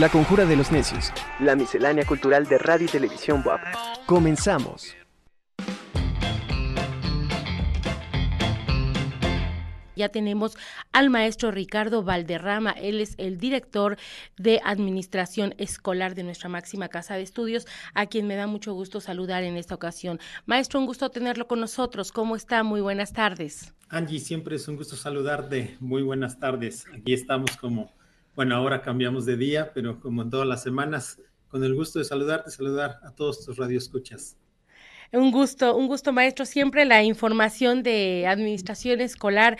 La Conjura de los Necios. La miscelánea cultural de radio y televisión WAP. Comenzamos. ya tenemos al maestro Ricardo Valderrama. Él es el director de Administración Escolar de nuestra máxima casa de estudios, a quien me da mucho gusto saludar en esta ocasión. Maestro, un gusto tenerlo con nosotros. ¿Cómo está? Muy buenas tardes. Angie, siempre es un gusto saludarte. Muy buenas tardes. Aquí estamos como, bueno, ahora cambiamos de día, pero como en todas las semanas, con el gusto de saludarte, saludar a todos tus radioescuchas. Un gusto, un gusto maestro. Siempre la información de administración escolar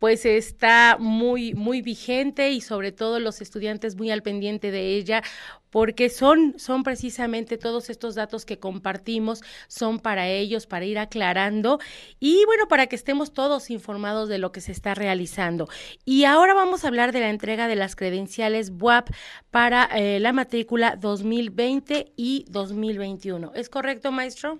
pues está muy, muy vigente y sobre todo los estudiantes muy al pendiente de ella porque son, son precisamente todos estos datos que compartimos, son para ellos, para ir aclarando y bueno, para que estemos todos informados de lo que se está realizando. Y ahora vamos a hablar de la entrega de las credenciales WAP para eh, la matrícula 2020 y 2021. ¿Es correcto, maestro?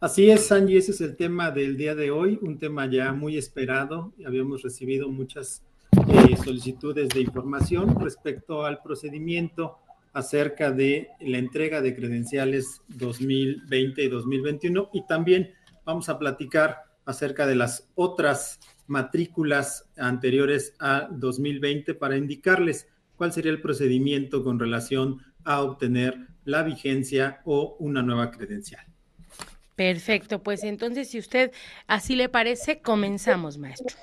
Así es, Sanji, ese es el tema del día de hoy, un tema ya muy esperado. Habíamos recibido muchas eh, solicitudes de información respecto al procedimiento acerca de la entrega de credenciales 2020 y 2021 y también vamos a platicar acerca de las otras matrículas anteriores a 2020 para indicarles cuál sería el procedimiento con relación a obtener la vigencia o una nueva credencial. Perfecto, pues entonces si usted así le parece, comenzamos, maestro.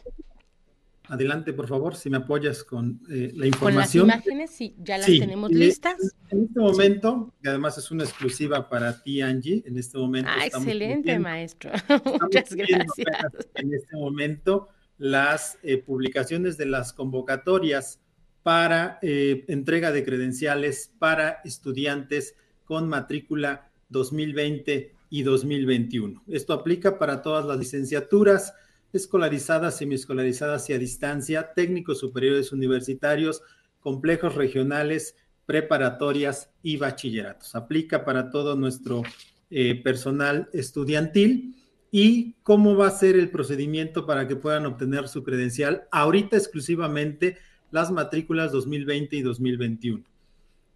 Adelante, por favor, si me apoyas con eh, la información. Con las imágenes, sí, ya las tenemos listas. En este momento, que además es una exclusiva para ti, Angie, en este momento. Ah, excelente, maestro. Muchas gracias. En este momento, las eh, publicaciones de las convocatorias para eh, entrega de credenciales para estudiantes con matrícula 2020 y 2021. Esto aplica para todas las licenciaturas escolarizadas, semiescolarizadas y a distancia, técnicos superiores universitarios, complejos regionales, preparatorias y bachilleratos. Aplica para todo nuestro eh, personal estudiantil. ¿Y cómo va a ser el procedimiento para que puedan obtener su credencial? Ahorita exclusivamente las matrículas 2020 y 2021.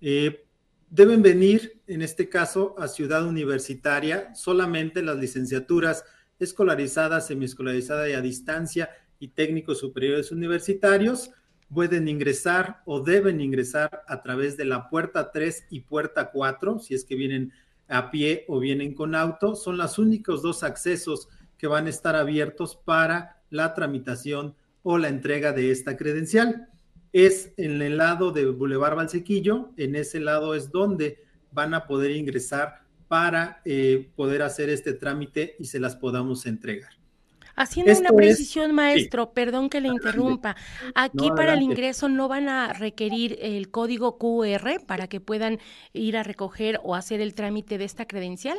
Eh, deben venir, en este caso, a Ciudad Universitaria, solamente las licenciaturas escolarizadas, semiescolarizadas y a distancia y técnicos superiores universitarios pueden ingresar o deben ingresar a través de la puerta 3 y puerta 4, si es que vienen a pie o vienen con auto. Son los únicos dos accesos que van a estar abiertos para la tramitación o la entrega de esta credencial es en el lado de Boulevard Valsequillo, en ese lado es donde van a poder ingresar para eh, poder hacer este trámite y se las podamos entregar. Haciendo una precisión, maestro, perdón que le interrumpa. Aquí para el ingreso no van a requerir el código QR para que puedan ir a recoger o hacer el trámite de esta credencial.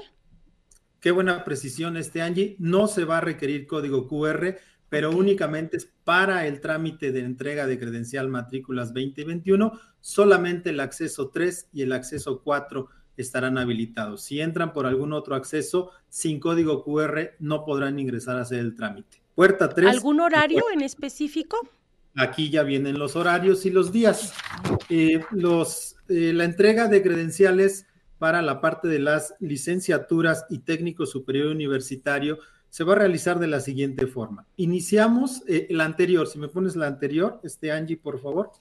Qué buena precisión este Angie. No se va a requerir código QR pero únicamente es para el trámite de entrega de credencial matrículas 2021, solamente el acceso 3 y el acceso 4 estarán habilitados. Si entran por algún otro acceso sin código QR, no podrán ingresar a hacer el trámite. Puerta 3. ¿Algún horario en específico? Aquí ya vienen los horarios y los días. Eh, los, eh, la entrega de credenciales para la parte de las licenciaturas y técnico superior universitario se va a realizar de la siguiente forma. Iniciamos eh, la anterior, si me pones la anterior, este Angie, por favor.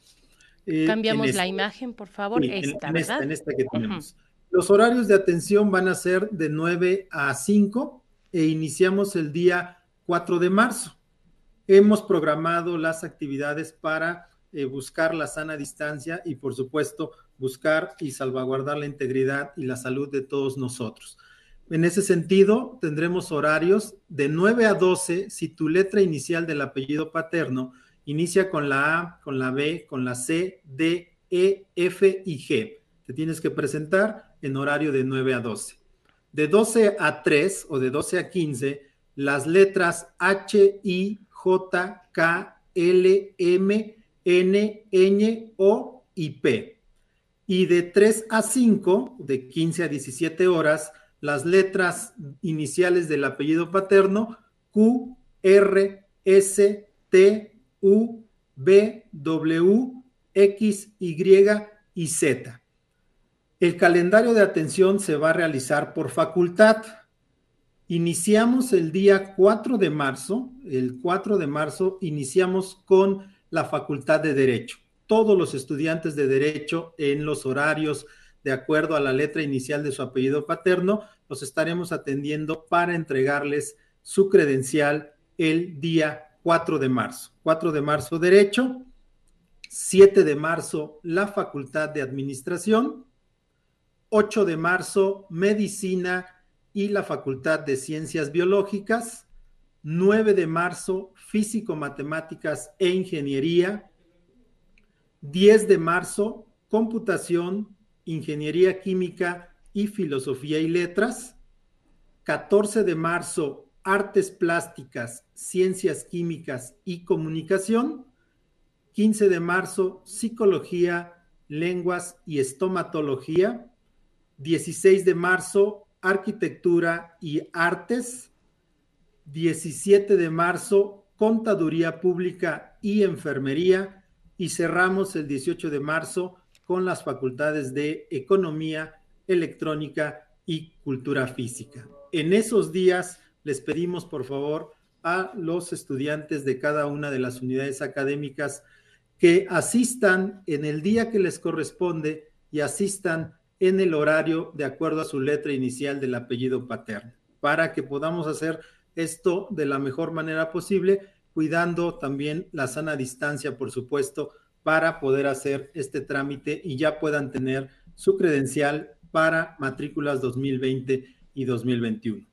Eh, Cambiamos la imagen, por favor. esta, en, esta, en, esta, que tenemos. Los horarios de atención van a ser de 9 a 5 e iniciamos el día 4 de marzo. Hemos programado las actividades para eh, buscar la sana distancia y, por supuesto, buscar y salvaguardar la integridad y la salud de todos nosotros. En ese sentido, tendremos horarios de 9 a 12 si tu letra inicial del apellido paterno inicia con la A, con la B, con la C, D, E, F y G. Te tienes que presentar en horario de 9 a 12. De 12 a 3 o de 12 a 15, las letras H, I, J, K, L, M, N, Ñ, O y P. Y de 3 a 5, de 15 a 17 horas, las letras iniciales del apellido paterno Q, R, S, T, U, B, W, X, Y y Z. El calendario de atención se va a realizar por facultad. Iniciamos el día 4 de marzo, el 4 de marzo iniciamos con la Facultad de Derecho. Todos los estudiantes de Derecho en los horarios, de acuerdo a la letra inicial de su apellido paterno, los estaremos atendiendo para entregarles su credencial el día 4 de marzo. 4 de marzo Derecho, 7 de marzo la Facultad de Administración, 8 de marzo Medicina y la Facultad de Ciencias Biológicas, 9 de marzo Físico, Matemáticas e Ingeniería, 10 de marzo Computación, Ingeniería Química y Filosofía y Letras, 14 de marzo Artes Plásticas, Ciencias Químicas y Comunicación, 15 de marzo Psicología, Lenguas y Estomatología, 16 de marzo Arquitectura y Artes, 17 de marzo Contaduría Pública y Enfermería y cerramos el 18 de marzo con las facultades de Economía, Electrónica y Cultura Física. En esos días les pedimos por favor a los estudiantes de cada una de las unidades académicas que asistan en el día que les corresponde y asistan en el horario de acuerdo a su letra inicial del apellido paterno, para que podamos hacer esto de la mejor manera posible, cuidando también la sana distancia, por supuesto, para poder hacer este trámite y ya puedan tener su credencial para matrículas 2020 y 2021.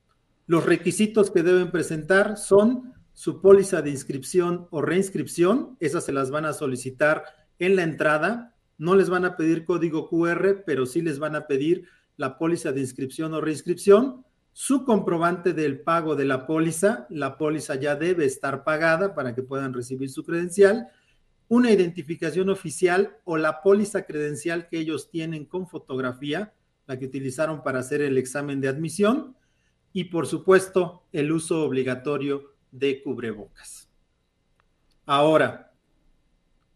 Los requisitos que deben presentar son su póliza de inscripción o reinscripción, esas se las van a solicitar en la entrada, no les van a pedir código QR, pero sí les van a pedir la póliza de inscripción o reinscripción, su comprobante del pago de la póliza, la póliza ya debe estar pagada para que puedan recibir su credencial, una identificación oficial o la póliza credencial que ellos tienen con fotografía, la que utilizaron para hacer el examen de admisión, y por supuesto el uso obligatorio de cubrebocas. Ahora,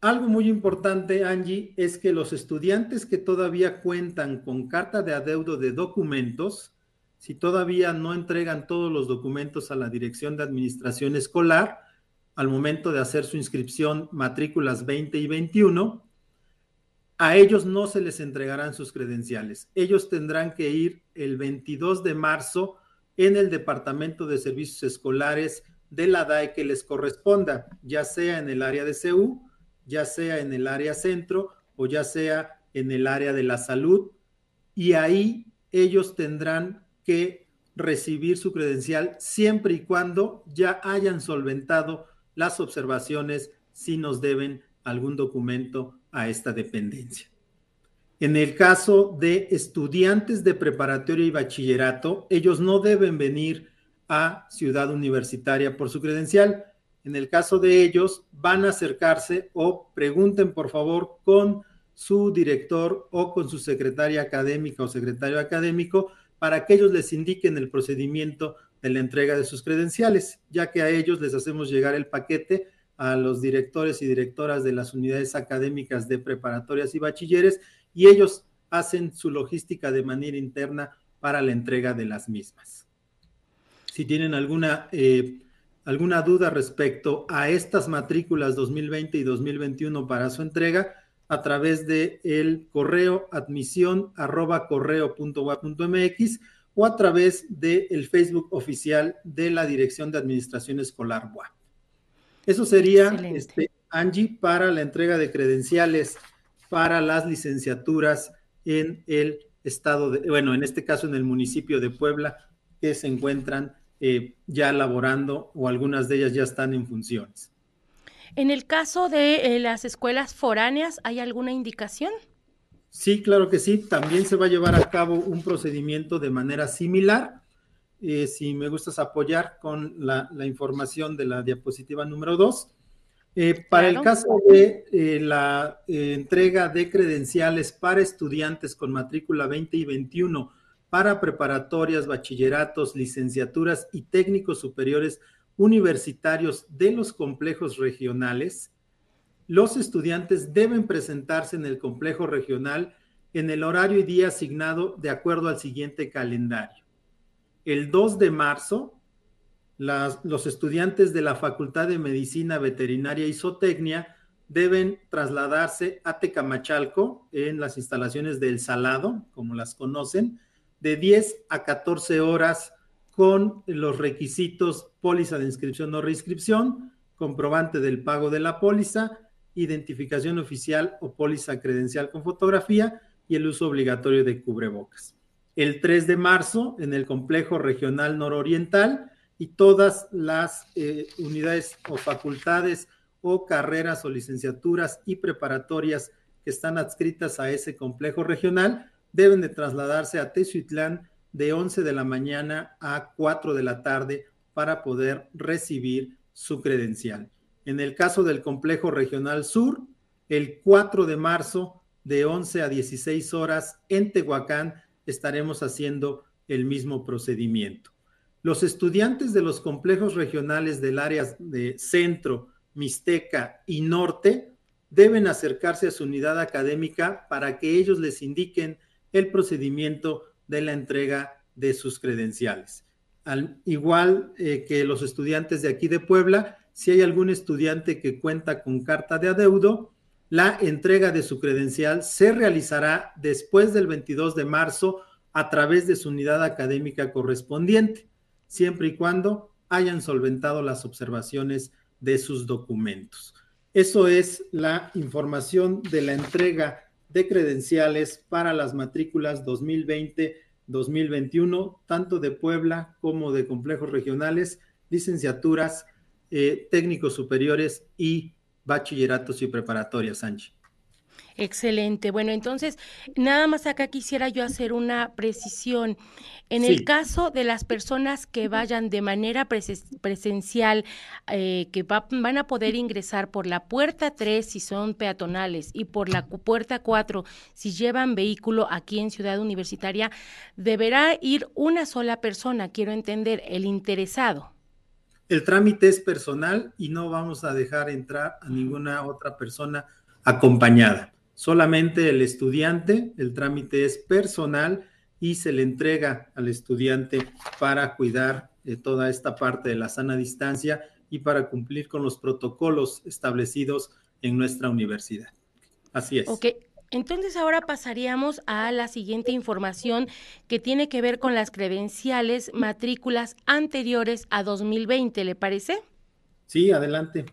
algo muy importante, Angie, es que los estudiantes que todavía cuentan con carta de adeudo de documentos, si todavía no entregan todos los documentos a la Dirección de Administración Escolar, al momento de hacer su inscripción matrículas 20 y 21, a ellos no se les entregarán sus credenciales. Ellos tendrán que ir el 22 de marzo en el Departamento de Servicios Escolares de la DAE que les corresponda, ya sea en el área de CEU, ya sea en el área centro o ya sea en el área de la salud. Y ahí ellos tendrán que recibir su credencial siempre y cuando ya hayan solventado las observaciones si nos deben algún documento a esta dependencia. En el caso de estudiantes de preparatoria y bachillerato, ellos no deben venir a Ciudad Universitaria por su credencial. En el caso de ellos, van a acercarse o pregunten por favor con su director o con su secretaria académica o secretario académico para que ellos les indiquen el procedimiento de la entrega de sus credenciales, ya que a ellos les hacemos llegar el paquete a los directores y directoras de las unidades académicas de preparatorias y bachilleres y ellos hacen su logística de manera interna para la entrega de las mismas. Si tienen alguna, eh, alguna duda respecto a estas matrículas 2020 y 2021 para su entrega, a través de el correo admisión arroba correo o a través del el Facebook oficial de la Dirección de Administración Escolar WAP. Eso sería, este, Angie, para la entrega de credenciales para las licenciaturas en el estado de, bueno, en este caso en el municipio de Puebla, que se encuentran eh, ya laborando o algunas de ellas ya están en funciones. En el caso de eh, las escuelas foráneas, ¿hay alguna indicación? Sí, claro que sí. También se va a llevar a cabo un procedimiento de manera similar. Eh, si me gustas apoyar con la, la información de la diapositiva número dos. Eh, para el caso de eh, la entrega de credenciales para estudiantes con matrícula 20 y 21 para preparatorias, bachilleratos, licenciaturas y técnicos superiores universitarios de los complejos regionales, los estudiantes deben presentarse en el complejo regional en el horario y día asignado de acuerdo al siguiente calendario. El 2 de marzo, los estudiantes de la Facultad de Medicina Veterinaria y Zootecnia deben trasladarse a Tecamachalco en las instalaciones del Salado, como las conocen, de 10 a 14 horas con los requisitos póliza de inscripción o reinscripción, comprobante del pago de la póliza, identificación oficial o póliza credencial con fotografía y el uso obligatorio de cubrebocas. El 3 de marzo, en el complejo regional nororiental y todas las eh, unidades o facultades o carreras o licenciaturas y preparatorias que están adscritas a ese complejo regional deben de trasladarse a Tezuitlán de 11 de la mañana a 4 de la tarde para poder recibir su credencial. En el caso del complejo regional sur, el 4 de marzo de 11 a 16 horas en Tehuacán estaremos haciendo el mismo procedimiento. Los estudiantes de los complejos regionales del área de centro, Mixteca y Norte deben acercarse a su unidad académica para que ellos les indiquen el procedimiento de la entrega de sus credenciales. Al igual eh, que los estudiantes de aquí de Puebla, si hay algún estudiante que cuenta con carta de adeudo, la entrega de su credencial se realizará después del 22 de marzo a través de su unidad académica correspondiente, siempre y cuando hayan solventado las observaciones de sus documentos. Eso es la información de la entrega de credenciales para las matrículas 2020-2021, tanto de Puebla como de complejos regionales, licenciaturas, eh, técnicos superiores y bachilleratos y preparatorias, Sánchez. Excelente. Bueno, entonces, nada más acá quisiera yo hacer una precisión. En el caso de las personas que vayan de manera presencial, eh, que van a poder ingresar por la puerta 3 si son peatonales y por la puerta 4 si llevan vehículo aquí en Ciudad Universitaria, deberá ir una sola persona, quiero entender, el interesado. El trámite es personal y no vamos a dejar entrar a ninguna otra persona acompañada solamente el estudiante, el trámite es personal y se le entrega al estudiante para cuidar de toda esta parte de la sana distancia y para cumplir con los protocolos establecidos en nuestra universidad. Así es. Ok, entonces ahora pasaríamos a la siguiente información que tiene que ver con las credenciales matrículas anteriores a 2020, ¿le parece? Sí, adelante.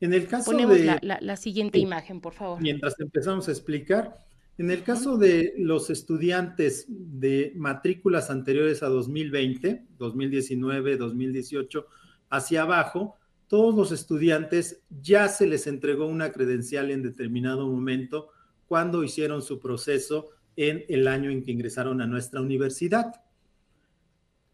En el caso de... La, siguiente imagen, por favor. Mientras empezamos a explicar, en el caso de los estudiantes de matrículas anteriores a 2020, 2019, 2018, hacia abajo, todos los estudiantes ya se les entregó una credencial en determinado momento cuando hicieron su proceso en el año en que ingresaron a nuestra universidad.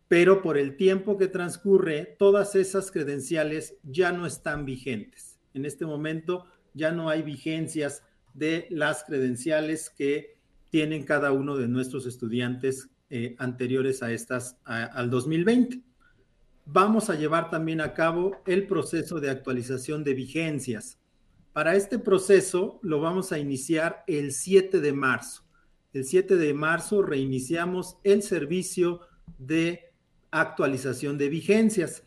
Pero por el tiempo que transcurre, todas esas credenciales ya no están vigentes en este momento ya no hay vigencias de las credenciales que tienen cada uno de nuestros estudiantes eh, anteriores a estas, al 2020. Vamos a llevar también a cabo el proceso de actualización de vigencias. Para este proceso lo vamos a iniciar el 7 de marzo. El 7 de marzo reiniciamos el servicio de actualización de vigencias.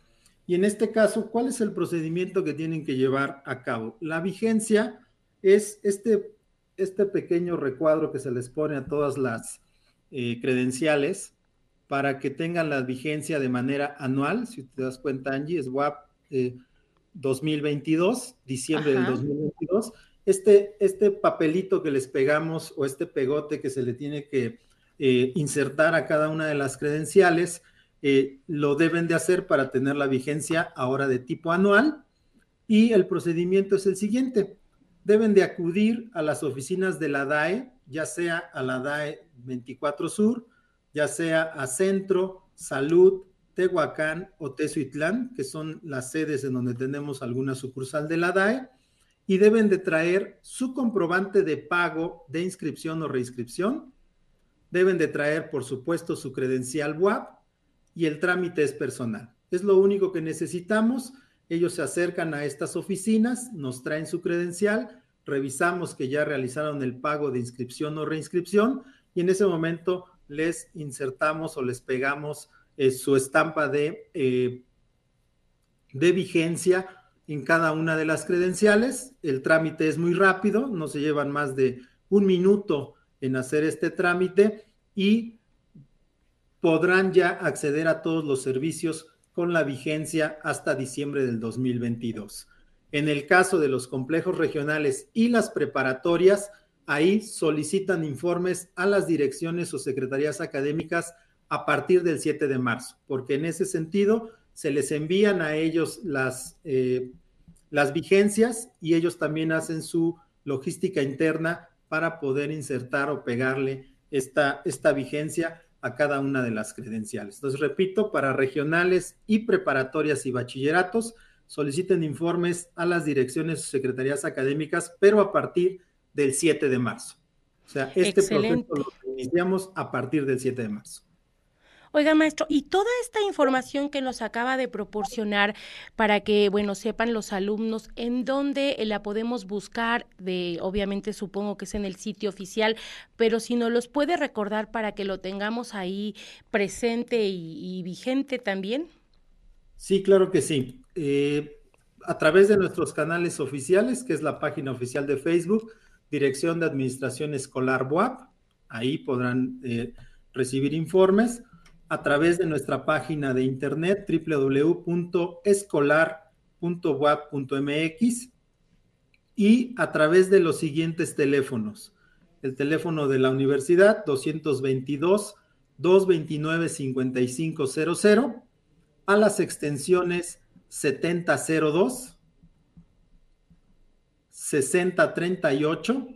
Y en este caso, ¿cuál es el procedimiento que tienen que llevar a cabo? La vigencia es este, este pequeño recuadro que se les pone a todas las eh, credenciales para que tengan la vigencia de manera anual. Si te das cuenta, Angie, es WAP 2022, diciembre del 2022. Este, este papelito que les pegamos o este pegote que se le tiene que eh, insertar a cada una de las credenciales eh, lo deben de hacer para tener la vigencia ahora de tipo anual y el procedimiento es el siguiente. Deben de acudir a las oficinas de la DAE, ya sea a la DAE 24 Sur, ya sea a Centro, Salud, Tehuacán o Tezuitlán, que son las sedes en donde tenemos alguna sucursal de la DAE, y deben de traer su comprobante de pago de inscripción o reinscripción. Deben de traer, por supuesto, su credencial WAP y el trámite es personal. Es lo único que necesitamos. ellos se acercan a estas oficinas, nos traen su credencial, revisamos que ya realizaron el pago de inscripción o reinscripción y en ese momento les insertamos o les pegamos eh, su estampa de, eh, de vigencia en cada una de las credenciales. El trámite es muy rápido, no se llevan más de un minuto en hacer este trámite y podrán ya acceder a todos los servicios con la vigencia hasta diciembre del 2022. En el caso de los complejos regionales y las preparatorias, ahí solicitan informes a las direcciones o secretarías académicas a partir del 7 de marzo, porque en ese sentido se les envían a ellos las, eh, las vigencias y ellos también hacen su logística interna para poder insertar o pegarle esta, esta vigencia a cada una de las credenciales. Entonces, repito, para regionales y preparatorias y bachilleratos, soliciten informes a las direcciones o secretarías académicas, pero a partir del 7 de marzo. O sea, este proceso lo iniciamos a partir del 7 de marzo. Oiga, maestro, y toda esta información que nos acaba de proporcionar para que, bueno, sepan los alumnos en dónde la podemos buscar, de, obviamente supongo que es en el sitio oficial, pero si nos los puede recordar para que lo tengamos ahí presente y, vigente también. Sí, claro que sí. Eh, a través de nuestros canales oficiales, que es la página oficial de Facebook, Dirección de Administración Escolar BUAP, ahí podrán eh, recibir informes a través de nuestra página de internet www.escolar.wap.mx y a través de los siguientes teléfonos. El teléfono de la universidad 222 229 5500 a las extensiones 7002 6038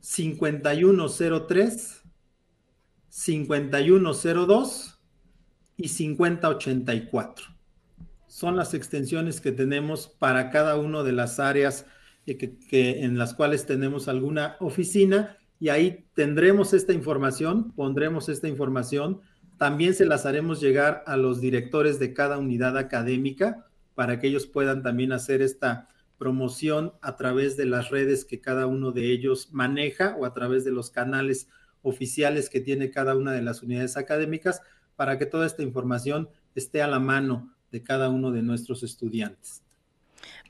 5103 5102 y 5084. Son las extensiones que tenemos para cada una de las áreas que, en las cuales tenemos alguna oficina y ahí tendremos esta información, pondremos esta información. También se las haremos llegar a los directores de cada unidad académica para que ellos puedan también hacer esta promoción a través de las redes que cada uno de ellos maneja o a través de los canales oficiales que tiene cada una de las unidades académicas para que toda esta información esté a la mano de cada uno de nuestros estudiantes.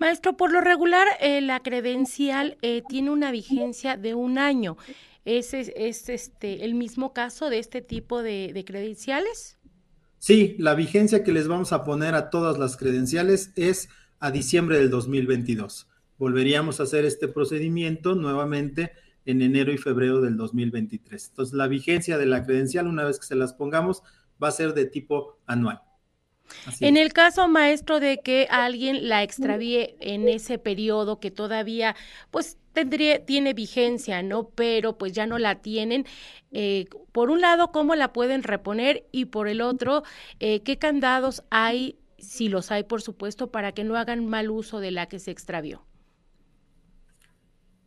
Maestro, por lo regular, eh, la credencial eh, tiene una vigencia de un año. ¿Es, es, este, el mismo caso de este tipo de, de credenciales? Sí, la vigencia que les vamos a poner a todas las credenciales es a diciembre del 2022. Volveríamos a hacer este procedimiento nuevamente en enero y febrero del 2023. Entonces, la vigencia de la credencial, una vez que se las pongamos, va a ser de tipo anual. en el caso, maestro, de que alguien la extravíe en ese periodo que todavía, pues, tendría, tiene vigencia, ¿no? Pero pues ya no la tienen. Eh, por un lado, ¿cómo la pueden reponer? Y por el otro, eh, ¿qué candados hay, si los hay, por supuesto, para que no hagan mal uso de la que se extravió?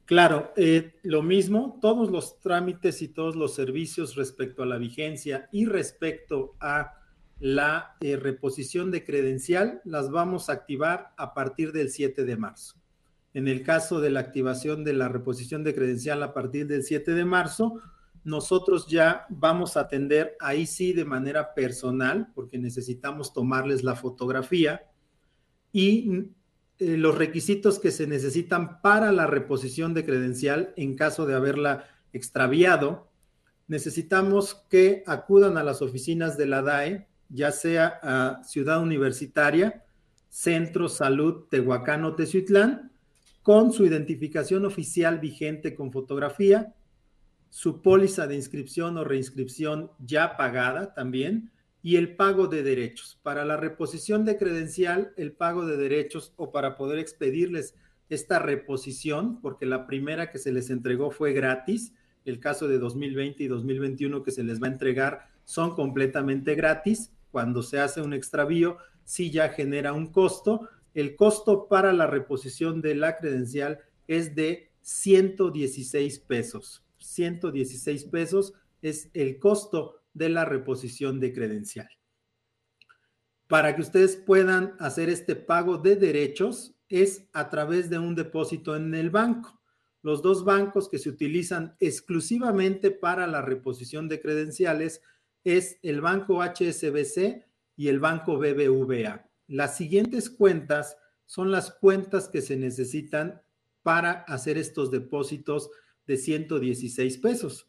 Claro, eh, lo mismo, todos los trámites y todos los servicios respecto a la vigencia y respecto a la eh, reposición de credencial las vamos a activar a partir del 7 de marzo. En el caso de la activación de la reposición de credencial a partir del 7 de marzo, nosotros ya vamos a atender ahí sí de manera personal, porque necesitamos tomarles la fotografía y eh, los requisitos que se necesitan para la reposición de credencial en caso de haberla extraviado, necesitamos que acudan a las oficinas de la DAE, ya sea a Ciudad Universitaria, Centro Salud Tehuacán o Tezuitlán, con su identificación oficial vigente con fotografía, su póliza de inscripción o reinscripción ya pagada también, y el pago de derechos. Para la reposición de credencial, el pago de derechos o para poder expedirles esta reposición, porque la primera que se les entregó fue gratis, el caso de 2020 y 2021 que se les va a entregar son completamente gratis. Cuando se hace un extravío, sí ya genera un costo. El costo para la reposición de la credencial es de 116 pesos. 116 pesos es el costo de la reposición de credencial. para que ustedes puedan hacer este pago de derechos es a través de un depósito en el banco. Los dos bancos que se utilizan exclusivamente para la reposición de credenciales es el banco HSBC y el banco BBVA. Las siguientes cuentas son las cuentas que se necesitan para hacer estos depósitos de 116 pesos.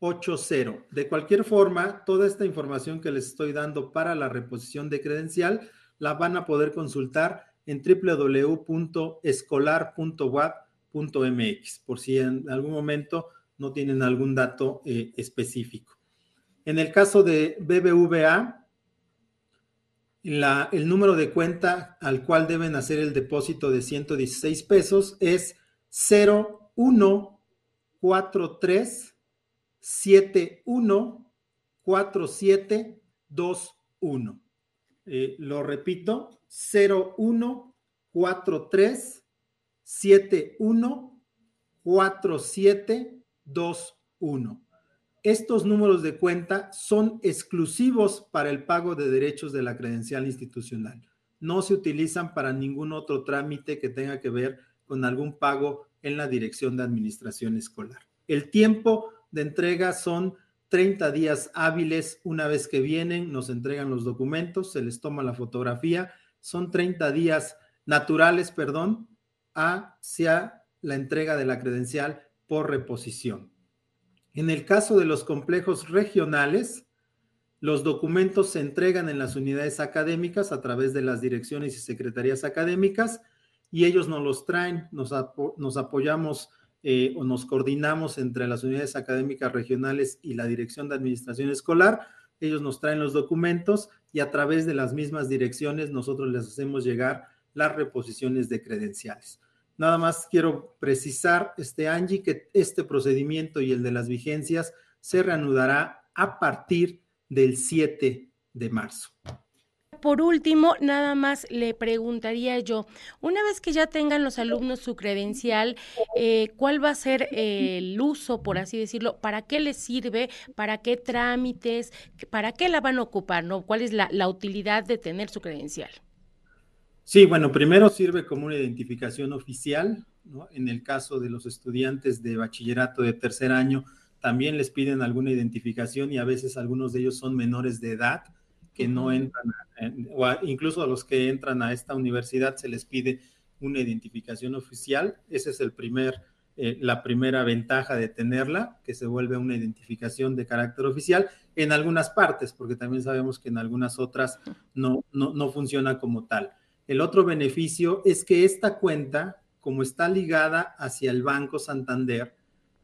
De cualquier forma, toda esta información que les estoy dando para la reposición de credencial la van a poder consultar en www.escolar.wap.mx, por si en algún momento no tienen algún dato eh, específico. En el caso de BBVA, el número de cuenta al cual deben hacer el depósito de 116 pesos es 0143 714721. Eh, lo repito, 0143 714721. Estos números de cuenta son exclusivos para el pago de derechos de la credencial institucional. No se utilizan para ningún otro trámite que tenga que ver con algún pago en la dirección de administración escolar. El tiempo de entrega son 30 días hábiles. Una vez que vienen, nos entregan los documentos, se les toma la fotografía. Son 30 días naturales, perdón, hacia la entrega de la credencial por reposición. En el caso de los complejos regionales, los documentos se entregan en las unidades académicas a través de las direcciones y secretarías académicas y ellos nos los traen, nos, nos apoyamos eh, o nos coordinamos entre las unidades académicas regionales y la dirección de administración escolar. Ellos nos traen los documentos y a través de las mismas direcciones nosotros les hacemos llegar las reposiciones de credenciales. Nada más quiero precisar, este Angie, que este procedimiento y el de las vigencias se reanudará a partir del 7 de marzo. Por último, nada más le preguntaría yo, una vez que ya tengan los alumnos su credencial, eh, ¿cuál va a ser el uso, por así decirlo? ¿Para qué les sirve? ¿Para qué trámites? ¿Para qué la van a ocupar? ¿no? ¿Cuál es la, la utilidad de tener su credencial? Sí, bueno, primero sirve como una identificación oficial, ¿no? En el caso de los estudiantes de bachillerato de tercer año, también les piden alguna identificación y a veces algunos de ellos son menores de edad que no entran, o incluso a los que entran a esta universidad se les pide una identificación oficial. Esa es el primer, eh, la primera ventaja de tenerla, que se vuelve una identificación de carácter oficial en algunas partes, porque también sabemos que en algunas otras no, no, no funciona como tal. El otro beneficio es que esta cuenta, como está ligada hacia el Banco Santander,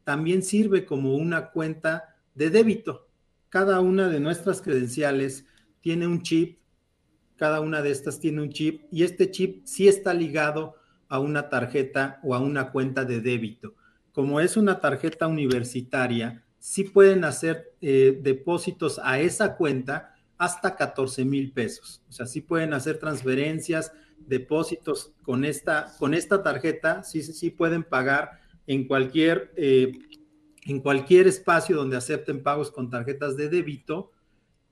también sirve como una cuenta de débito. Cada una de nuestras credenciales tiene un chip, cada una de estas tiene un chip y este chip sí está ligado a una tarjeta o a una cuenta de débito. Como es una tarjeta universitaria, sí pueden hacer eh, depósitos a esa cuenta hasta 14 mil pesos. O sea, sí pueden hacer transferencias, depósitos con esta, con esta tarjeta, sí, sí pueden pagar en cualquier, eh, en cualquier espacio donde acepten pagos con tarjetas de débito.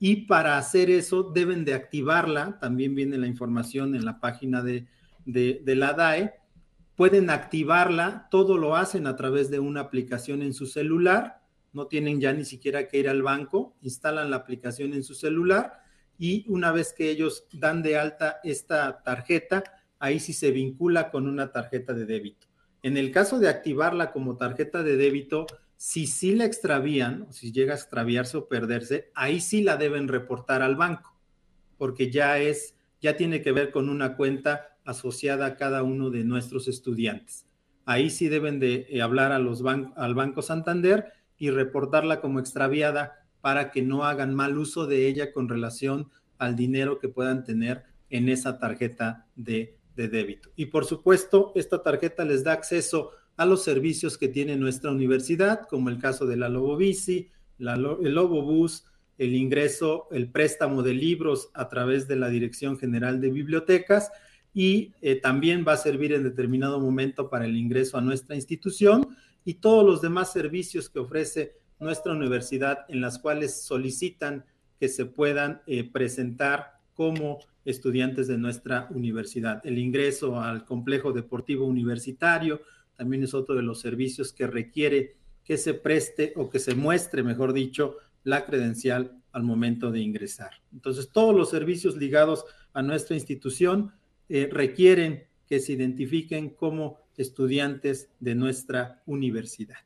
Y para hacer eso deben de activarla, también viene la información en la página de, de, de la DAE, pueden activarla, todo lo hacen a través de una aplicación en su celular no tienen ya ni siquiera que ir al banco, instalan la aplicación en su celular y una vez que ellos dan de alta esta tarjeta, ahí sí se vincula con una tarjeta de débito. En el caso de activarla como tarjeta de débito, si sí la extravían, o si llega a extraviarse o perderse, ahí sí la deben reportar al banco, porque ya es, ya tiene que ver con una cuenta asociada a cada uno de nuestros estudiantes. Ahí sí deben de eh, hablar al Banco Santander y reportarla como extraviada para que no hagan mal uso de ella con relación al dinero que puedan tener en esa tarjeta de, débito. Y por supuesto, esta tarjeta les da acceso a los servicios que tiene nuestra universidad, como el caso de la Lobobici, la, el Lobobús, el ingreso, el préstamo de libros a través de la Dirección General de Bibliotecas y eh, también va a servir en determinado momento para el ingreso a nuestra institución y todos los demás servicios que ofrece nuestra universidad en las cuales solicitan que se puedan eh, presentar como estudiantes de nuestra universidad. El ingreso al complejo deportivo universitario también es otro de los servicios que requiere que se preste o que se muestre, mejor dicho, la credencial al momento de ingresar. Entonces, todos los servicios ligados a nuestra institución eh, requieren que se identifiquen como estudiantes de nuestra universidad.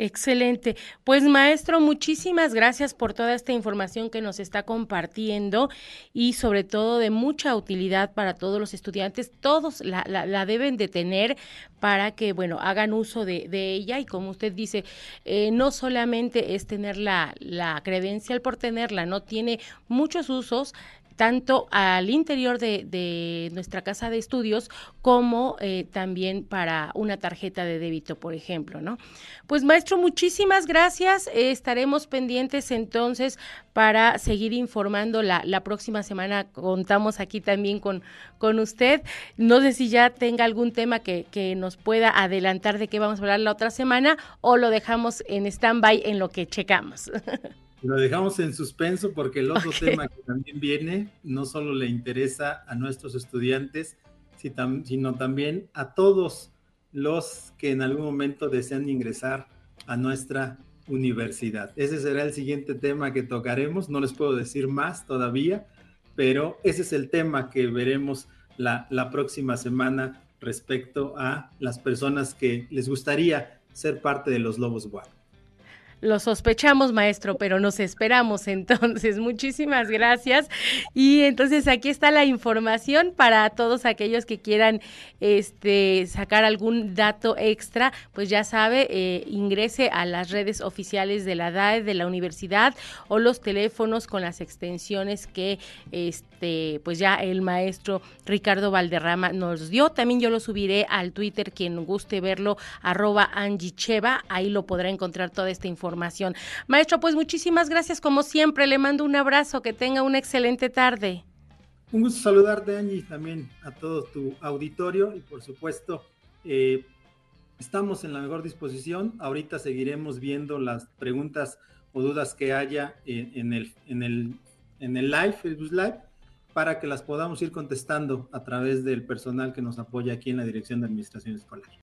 Excelente. Pues maestro, muchísimas gracias por toda esta información que nos está compartiendo y sobre todo de mucha utilidad para todos los estudiantes. Todos la, la, deben de tener para que, bueno, hagan uso de, ella y como usted dice, eh, no solamente es tener la, la credencial por tenerla, no tiene muchos usos tanto al interior de, nuestra casa de estudios como eh, también para una tarjeta de débito, por ejemplo, ¿no? Pues maestro, muchísimas gracias. estaremos pendientes entonces para seguir informando. La, próxima semana contamos aquí también con, con usted. No sé si ya tenga algún tema que, que nos pueda adelantar de qué vamos a hablar la otra semana o lo dejamos en stand-by en lo que checamos. Lo dejamos en suspenso porque el otro tema que también viene no solo le interesa a nuestros estudiantes, sino también a todos los que en algún momento desean ingresar a nuestra universidad. Ese será el siguiente tema que tocaremos. No les puedo decir más todavía, pero ese es el tema que veremos la, la próxima semana respecto a las personas que les gustaría ser parte de los Lobos Guap. Lo sospechamos, maestro, pero nos esperamos entonces. Muchísimas gracias. Y entonces aquí está la información para todos aquellos que quieran este, sacar algún dato extra, pues ya sabe, eh, ingrese a las redes oficiales de la DAE, de la universidad o los teléfonos con las extensiones que este, pues ya el maestro Ricardo Valderrama nos dio. También yo lo subiré al Twitter, quien guste verlo, arroba Angie Cheva, ahí lo podrá encontrar toda esta información información. Maestro, pues muchísimas gracias como siempre. Le mando un abrazo. Que tenga una excelente tarde. Un gusto saludarte, Angie, también a todo tu auditorio y por supuesto, eh, estamos en la mejor disposición. Ahorita seguiremos viendo las preguntas o dudas que haya en, el, en, el, en el live, Facebook Live, para que las podamos ir contestando a través del personal que nos apoya aquí en la Dirección de Administración Escolar.